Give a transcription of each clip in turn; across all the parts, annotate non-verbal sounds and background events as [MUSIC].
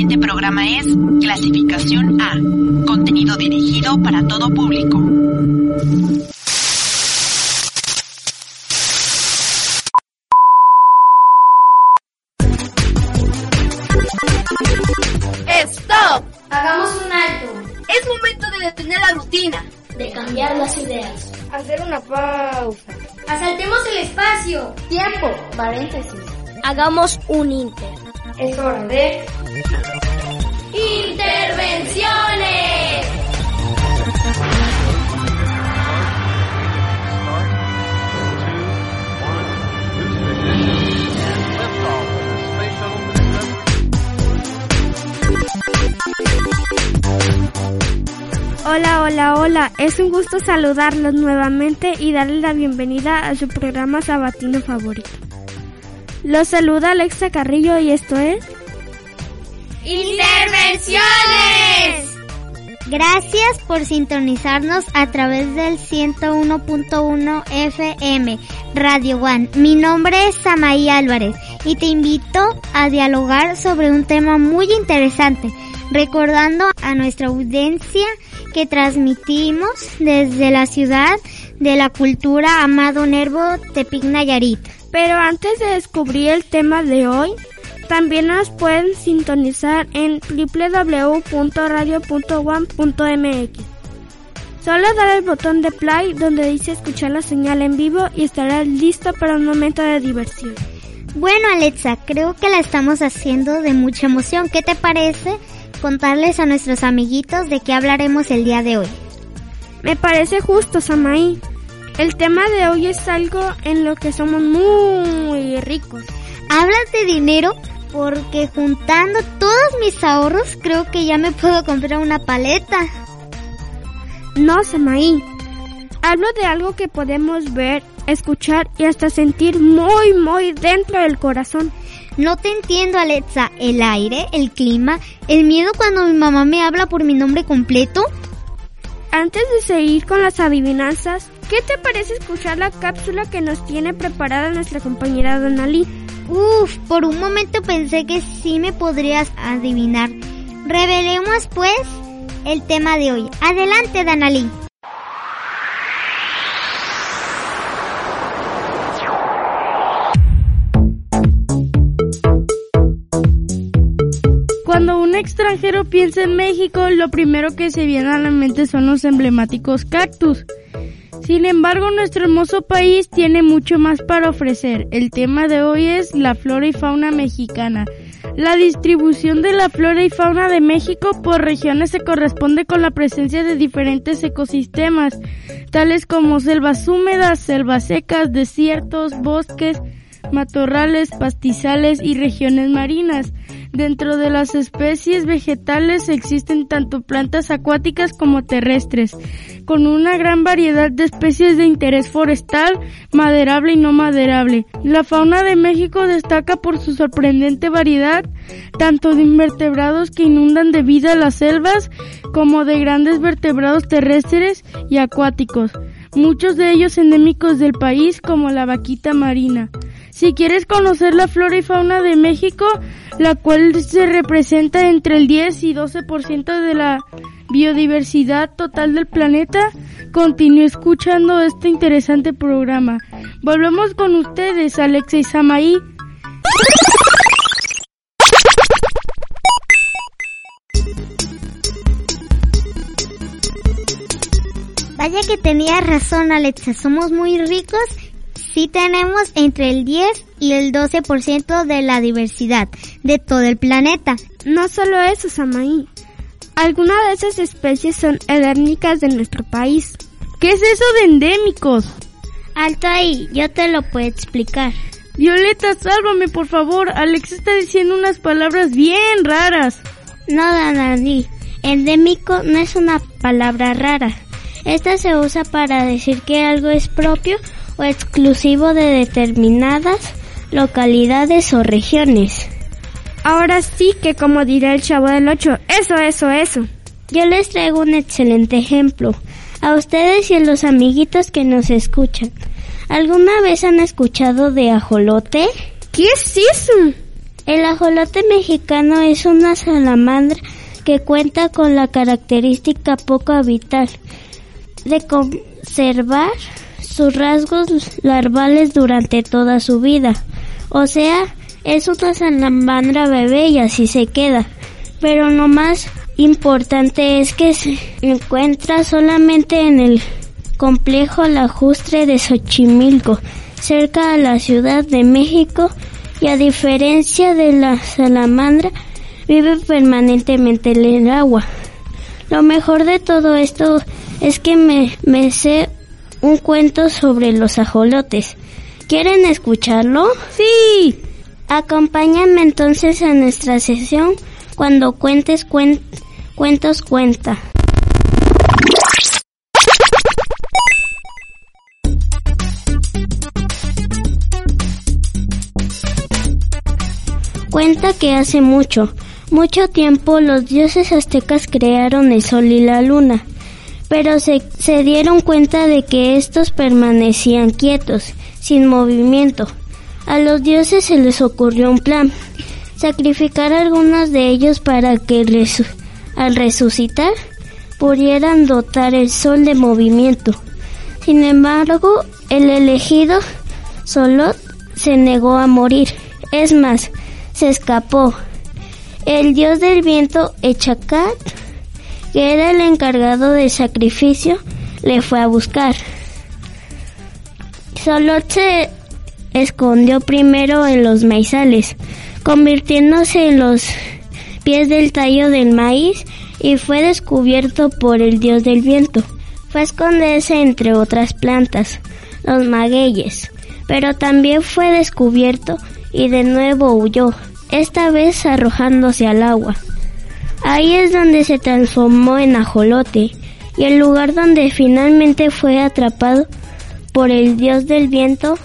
Siguiente programa es Clasificación A, contenido dirigido para todo público. ¡Stop! Hagamos un alto. Es momento de detener la rutina. De cambiar las ideas. Hacer una pausa. Asaltemos el espacio. Tiempo. Paréntesis. Hagamos un inter. Es hora de... ¡Intervenciones! Hola, hola, hola. Es un gusto saludarlos nuevamente y darles la bienvenida a su programa sabatino favorito. Los saluda Alexa Carrillo y esto es... ¡Intervenciones! Gracias por sintonizarnos a través del 101.1 FM Radio One. Mi nombre es Samaí Álvarez y te invito a dialogar sobre un tema muy interesante, recordando a nuestra audiencia que transmitimos desde la ciudad de la cultura Amado Nervo Tepic Nayarit. Pero antes de descubrir el tema de hoy, también nos pueden sintonizar en www.radio.one.mx. Solo dar el botón de play donde dice escuchar la señal en vivo y estarás listo para un momento de diversión. Bueno Alexa, creo que la estamos haciendo de mucha emoción. ¿Qué te parece contarles a nuestros amiguitos de qué hablaremos el día de hoy? Me parece justo, Samaí. El tema de hoy es algo en lo que somos muy ricos. ¿Hablas de dinero? Porque juntando todos mis ahorros creo que ya me puedo comprar una paleta. No, Samaí. Hablo de algo que podemos ver, escuchar y hasta sentir muy, muy dentro del corazón. No te entiendo, Alexa. ¿El aire? ¿El clima? ¿El miedo cuando mi mamá me habla por mi nombre completo? Antes de seguir con las adivinanzas, ¿qué te parece escuchar la cápsula que nos tiene preparada nuestra compañera Donali? Uf, por un momento pensé que sí me podrías adivinar. Revelemos pues el tema de hoy. Adelante, Danali. Cuando un extranjero piensa en México, lo primero que se viene a la mente son los emblemáticos cactus. Sin embargo, nuestro hermoso país tiene mucho más para ofrecer. El tema de hoy es la flora y fauna mexicana. La distribución de la flora y fauna de México por regiones se corresponde con la presencia de diferentes ecosistemas, tales como selvas húmedas, selvas secas, desiertos, bosques, matorrales, pastizales y regiones marinas. Dentro de las especies vegetales existen tanto plantas acuáticas como terrestres, con una gran variedad de especies de interés forestal, maderable y no maderable. La fauna de México destaca por su sorprendente variedad, tanto de invertebrados que inundan de vida las selvas, como de grandes vertebrados terrestres y acuáticos, muchos de ellos endémicos del país como la vaquita marina. Si quieres conocer la flora y fauna de México, la cual se representa entre el 10 y 12% de la biodiversidad total del planeta, continúe escuchando este interesante programa. Volvemos con ustedes, Alexa y Samaí. Vaya que tenía razón, Alexa. Somos muy ricos. Sí tenemos entre el 10 y el 12% de la diversidad de todo el planeta. No solo eso, Samaí. Algunas de esas especies son endémicas de nuestro país. ¿Qué es eso de endémicos? Alto ahí, yo te lo puedo explicar. Violeta, sálvame, por favor. Alex está diciendo unas palabras bien raras. No, Dani. Endémico no es una palabra rara. Esta se usa para decir que algo es propio o exclusivo de determinadas localidades o regiones. Ahora sí que como dirá el chavo del 8, eso, eso, eso. Yo les traigo un excelente ejemplo. A ustedes y a los amiguitos que nos escuchan. ¿Alguna vez han escuchado de ajolote? ¿Qué es eso? El ajolote mexicano es una salamandra que cuenta con la característica poco habitual de conservar sus rasgos larvales durante toda su vida. O sea, es una salamandra bebé y así se queda. Pero lo más importante es que se encuentra solamente en el complejo lacustre de Xochimilco, cerca de la Ciudad de México, y a diferencia de la salamandra, vive permanentemente en el agua. Lo mejor de todo esto es que me, me sé un cuento sobre los ajolotes. ¿Quieren escucharlo? Sí. Acompáñame entonces a nuestra sesión cuando cuentes cuentos cuenta. Cuenta que hace mucho, mucho tiempo los dioses aztecas crearon el sol y la luna, pero se, dieron cuenta de que estos permanecían quietos, sin movimiento. A los dioses se les ocurrió un plan, sacrificar a algunos de ellos para que al resucitar pudieran dotar el sol de movimiento. Sin embargo, el elegido Solot se negó a morir. Es más, se escapó. El dios del viento, Echacat, que era el encargado del sacrificio, le fue a buscar. Solot se escondió primero en los maizales, convirtiéndose en los pies del tallo del maíz y fue descubierto por el dios del viento. Fue a esconderse entre otras plantas, los magueyes, pero también fue descubierto y de nuevo huyó, esta vez arrojándose al agua. Ahí es donde se transformó en ajolote y el lugar donde finalmente fue atrapado por el dios del viento,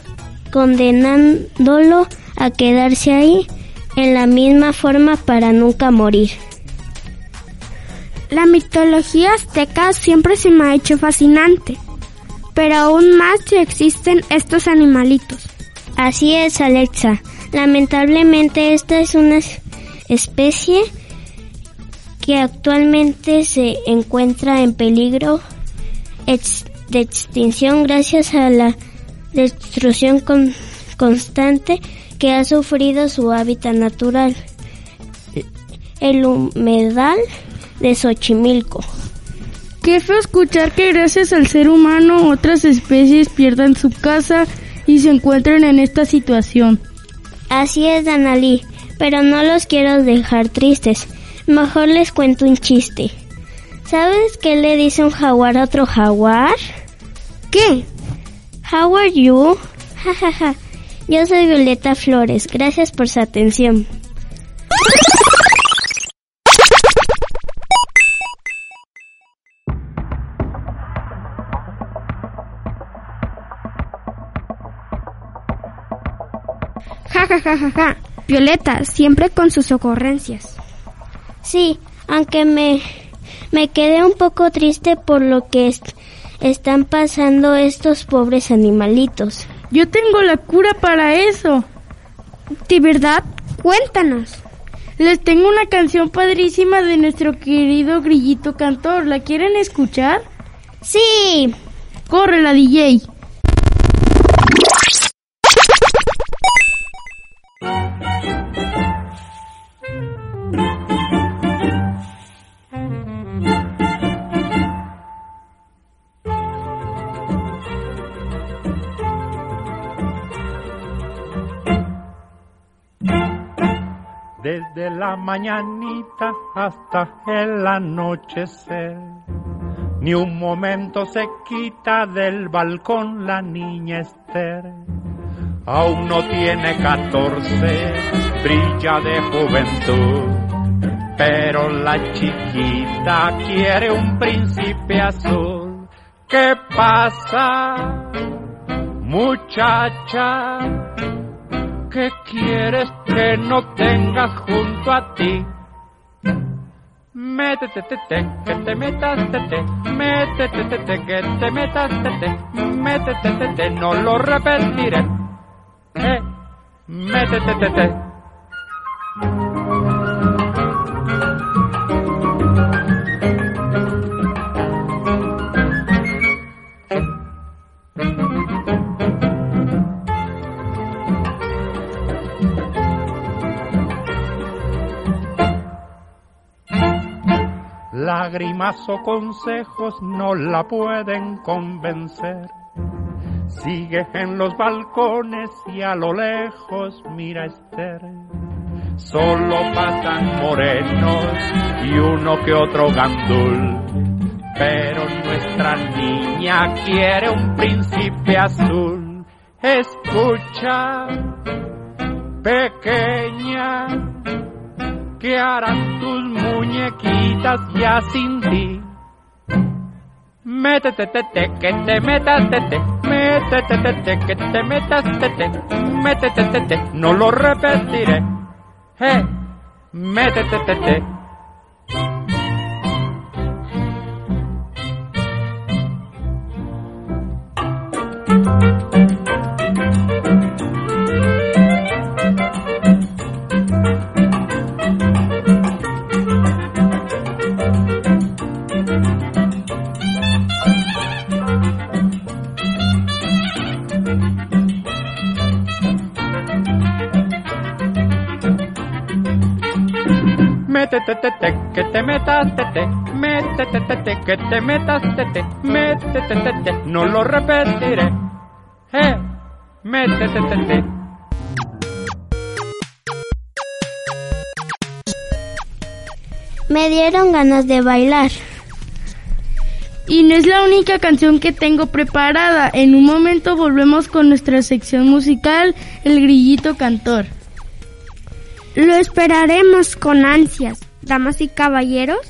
condenándolo a quedarse ahí en la misma forma para nunca morir. La mitología azteca siempre se me ha hecho fascinante, pero aún más si existen estos animalitos. Así es, Alexa. Lamentablemente esta es una especie que actualmente se encuentra en peligro de extinción gracias a la destrucción constante que ha sufrido su hábitat natural, el humedal de Xochimilco. Qué feo escuchar que gracias al ser humano otras especies pierdan su casa y se encuentren en esta situación. Así es, Danali, pero no los quiero dejar tristes. Mejor les cuento un chiste. ¿Sabes qué le dice un jaguar a otro jaguar? ¿Qué? How are you? [LAUGHS] Jajaja. Yo soy Violeta Flores. Gracias por su atención. Ja, ja, ja, ja, ja. Violeta, siempre con sus ocurrencias. Sí, aunque me, me quedé un poco triste por lo que est están pasando estos pobres animalitos. Yo tengo la cura para eso. ¿De verdad? Cuéntanos. Les tengo una canción padrísima de nuestro querido grillito cantor. ¿La quieren escuchar? Sí. Corre la DJ. Desde la mañanita hasta el anochecer. Ni un momento se quita del balcón la niña Esther. aún no tiene catorce, brilla de juventud. Pero la chiquita quiere un príncipe azul. ¿Qué pasa, muchacha? ¿Qué quieres que no tengas junto a ti? Métete, te, te, que te metas, te, te, métete, te, te, que te metas, te, te, métete, te, te, no lo repetiré. Eh, métete, te, te. Lágrimas o consejos no la pueden convencer. Sigue en los balcones y a lo lejos mira Esther. Solo pasan morenos y uno que otro gandul. Pero nuestra niña quiere un príncipe azul. Escucha, pequeña, ¿qué harán tus muñequitas ya sin ti? Métete, te, te, que te metas, te, te, métete, te, te, que te metas, te, te, métete, te, te, no lo repetiré. Eh, métete, te, te. Métete, te, te, que te metas, te, te, métete, te, te, que te metas, te, te, métete, te, te, no lo repetiré. Eh, métete, te, te. Me dieron ganas de bailar. Y no es la única canción que tengo preparada. En un momento volvemos con nuestra sección musical, El Grillito Cantor. Lo esperaremos con ansias. Damas y caballeros,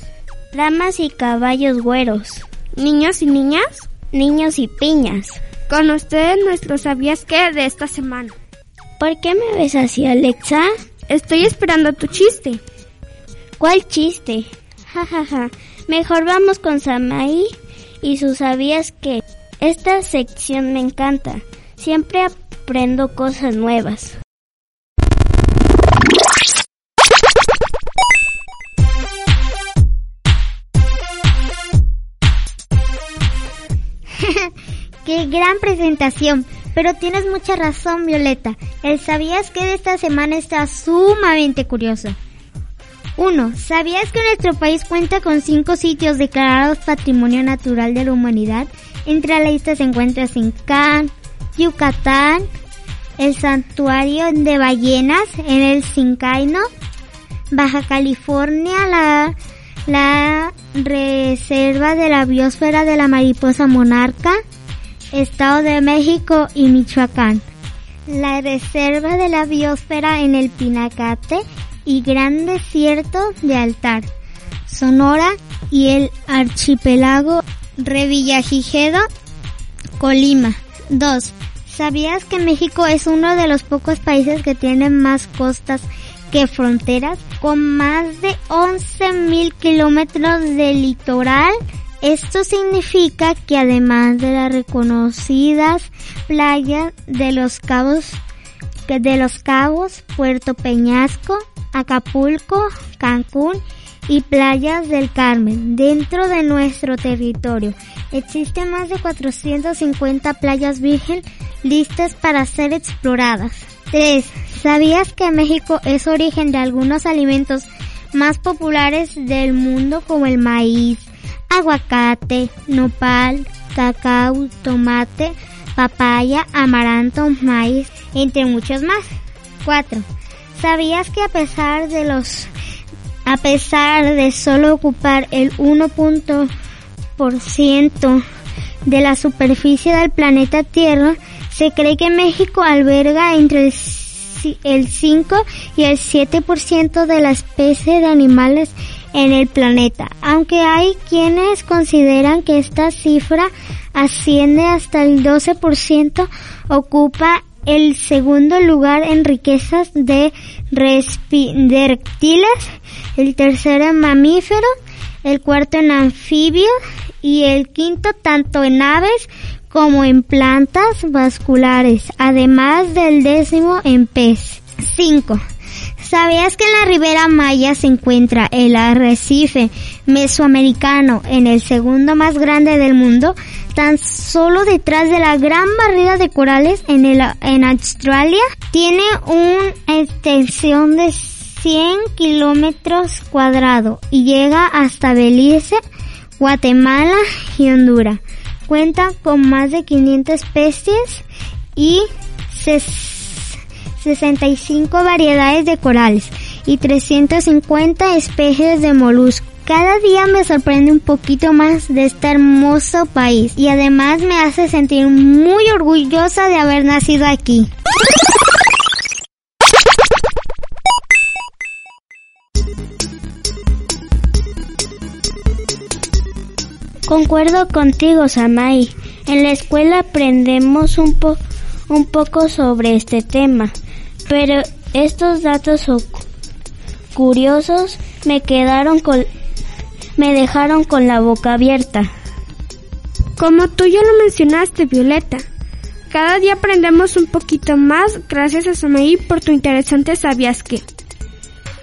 Damas y caballos güeros. niños y niñas, Niños y piñas. con ustedes nuestro sabías qué de esta semana. ¿Por qué me ves así, Alexa? Estoy esperando tu chiste. ¿Cuál chiste? [LAUGHS] Ja, ja, ja. Mejor vamos con Samaí y sus sabías que. Esta sección me encanta. Siempre aprendo cosas nuevas. Qué gran presentación. Pero tienes mucha razón, Violeta. Sabías que de esta semana está sumamente curioso. 1. ¿Sabías que nuestro país cuenta con cinco sitios declarados Patrimonio Natural de la Humanidad? Entre la lista se encuentra Sincán, Yucatán, el Santuario de Ballenas en el Sincaino, Baja California, la, la Reserva de la Biosfera de la Mariposa Monarca, Estado de México y Michoacán. La Reserva de la Biosfera en el Pinacate y Gran Desierto de Altar, Sonora y el Archipiélago Revillagigedo, Colima. 2. ¿Sabías que México es uno de los pocos países que tienen más costas que fronteras? Con más de 11.000 kilómetros de litoral. Esto significa que además de las reconocidas playas de los cabos, de los cabos, Puerto Peñasco, Acapulco, Cancún y playas del Carmen dentro de nuestro territorio. Existen más de 450 playas virgen listas para ser exploradas. 3. ¿Sabías que México es origen de algunos alimentos más populares del mundo como el maíz, aguacate, nopal, cacao, tomate, papaya, amaranto, maíz, entre muchos más? 4. ¿Sabías que a pesar de los a pesar de solo ocupar el 1% de la superficie del planeta Tierra, Se cree que México alberga entre el 5 y el 7% de la especie de animales en el planeta, aunque hay quienes consideran que esta cifra asciende hasta el 12%, ocupa el segundo lugar en riquezas de, reptiles, el tercero en mamíferos, el cuarto en anfibios y el quinto tanto en aves como en plantas vasculares, además del décimo en pez. 5. ¿Sabías que en la Ribera Maya se encuentra el arrecife mesoamericano en el segundo más grande del mundo? Tan solo detrás de la gran barrera de corales en, el, en Australia tiene una extensión de 100 kilómetros cuadrados y llega hasta Belice, Guatemala y Honduras. Cuenta con más de 500 especies y 65 variedades de corales y 350 especies de moluscos. Cada día me sorprende un poquito más de este hermoso país y además me hace sentir muy orgullosa de haber nacido aquí. Concuerdo contigo, Samai. En la escuela aprendemos un, un poco sobre este tema, pero estos datos curiosos me quedaron con, me dejaron con la boca abierta. Como tú ya lo mencionaste, Violeta, cada día aprendemos un poquito más gracias a Samai por tu interesante sabías que.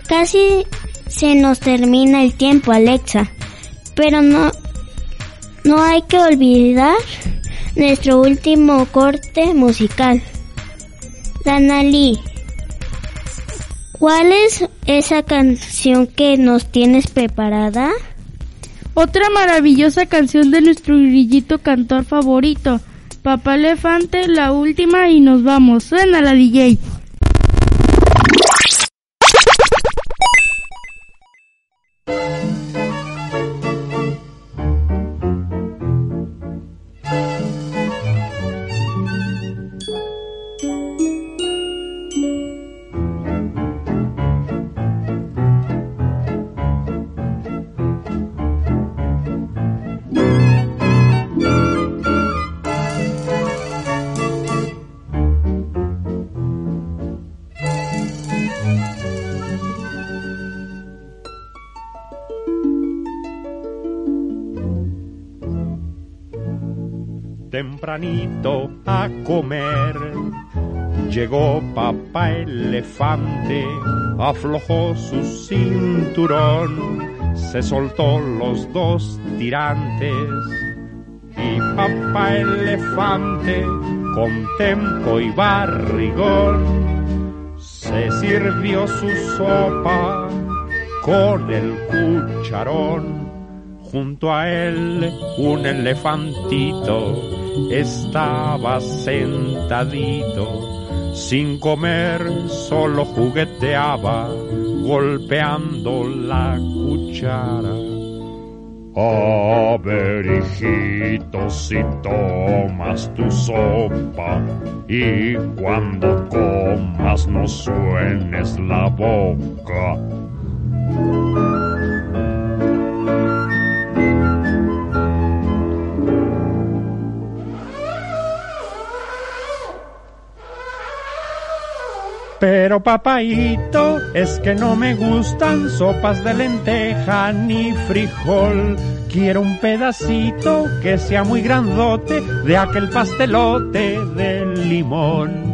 Casi se nos termina el tiempo, Alexa, pero no no hay que olvidar nuestro último corte musical. Danali, ¿cuál es esa canción que nos tienes preparada? Otra maravillosa canción de nuestro grillito cantor favorito, Papá Elefante, la última y nos vamos. Suena la DJ. A comer. Llegó papá elefante, aflojó su cinturón, se soltó los dos tirantes y papá elefante con tempo y barrigón se sirvió su sopa con el cucharón. Junto a él un elefantito estaba sentadito, sin comer, solo jugueteaba, golpeando la cuchara. A ver, hijito, si tomas tu sopa y cuando comas no suenes la boca. Pero papaito, es que no me gustan sopas de lenteja ni frijol. Quiero un pedacito que sea muy grandote de aquel pastelote de limón.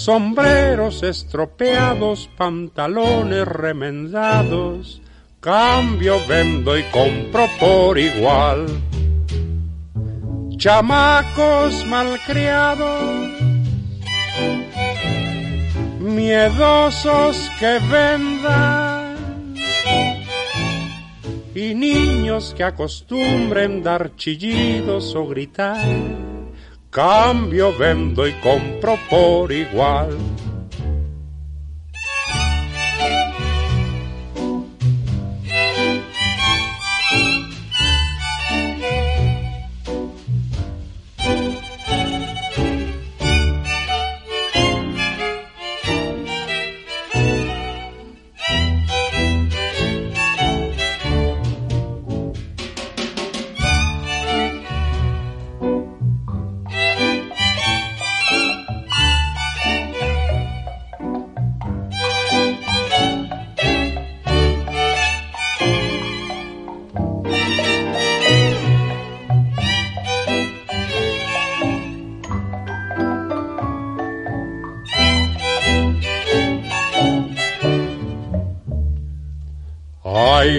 sombreros estropeados, pantalones remendados, cambio, vendo y compro por igual. Chamacos malcriados, miedosos que vendan y niños que acostumbren dar chillidos o gritar. Cambio, vendo y compro por igual.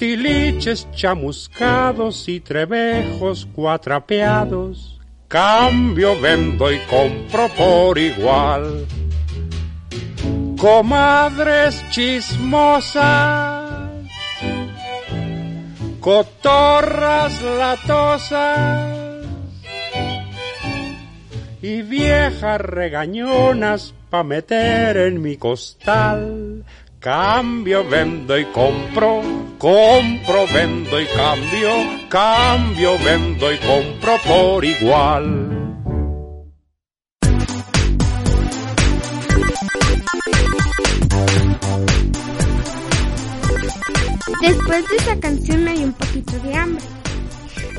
tiliches chamuscados y trebejos cuatrapeados, cambio, vendo y compro por igual. Comadres chismosas, cotorras latosas, y viejas regañonas pa' meter en mi costal. Cambio, vendo y compro, compro, vendo y cambio, cambio, vendo y compro por igual. Después de esa canción dio un poquito de hambre.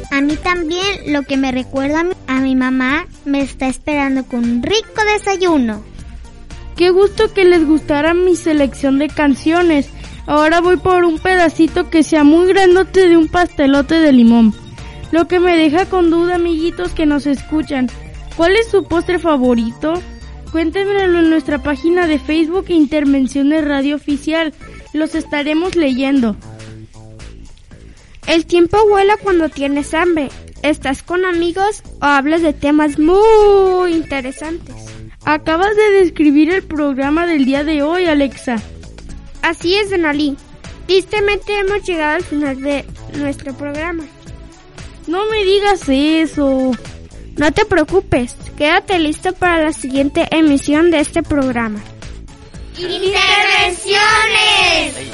A mí también, lo que me recuerda a mi, a mi mamá, me está esperando con un rico desayuno. Qué gusto que les gustara mi selección de canciones. Ahora voy por un pedacito que sea muy grandote de un pastelote de limón. Lo que me deja con duda, amiguitos que nos escuchan. ¿Cuál es su postre favorito? Cuéntenmelo en nuestra página de Facebook Intervenciones Radio Oficial. Los estaremos leyendo. El tiempo vuela cuando tienes hambre. Estás con amigos o hablas de temas muy interesantes. Acabas de describir el programa del día de hoy, Alexa. Así es, Denali. Tristemente hemos llegado al final de nuestro programa. No me digas eso. No te preocupes, quédate listo para la siguiente emisión de este programa. ¡Intervenciones!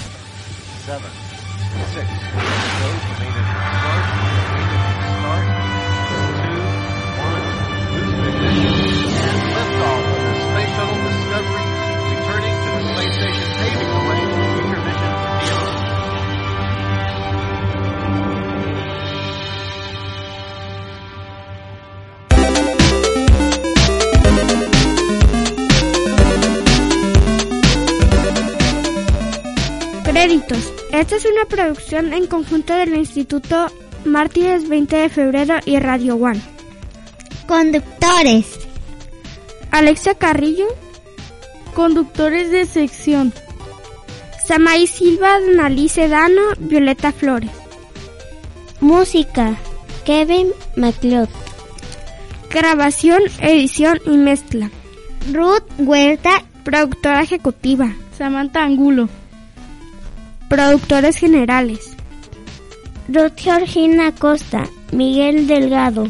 Esta es una producción en conjunto del Instituto Mártires 20 de Febrero y Radio One. Conductores. Alexa Carrillo. Conductores de sección. Samay Silva, Nalí Sedano, Violeta Flores. Música. Kevin McLeod. Grabación, edición y mezcla. Ruth Huerta. Productora ejecutiva. Samantha Angulo. Productores generales. Ruth Georgina Costa. Miguel Delgado.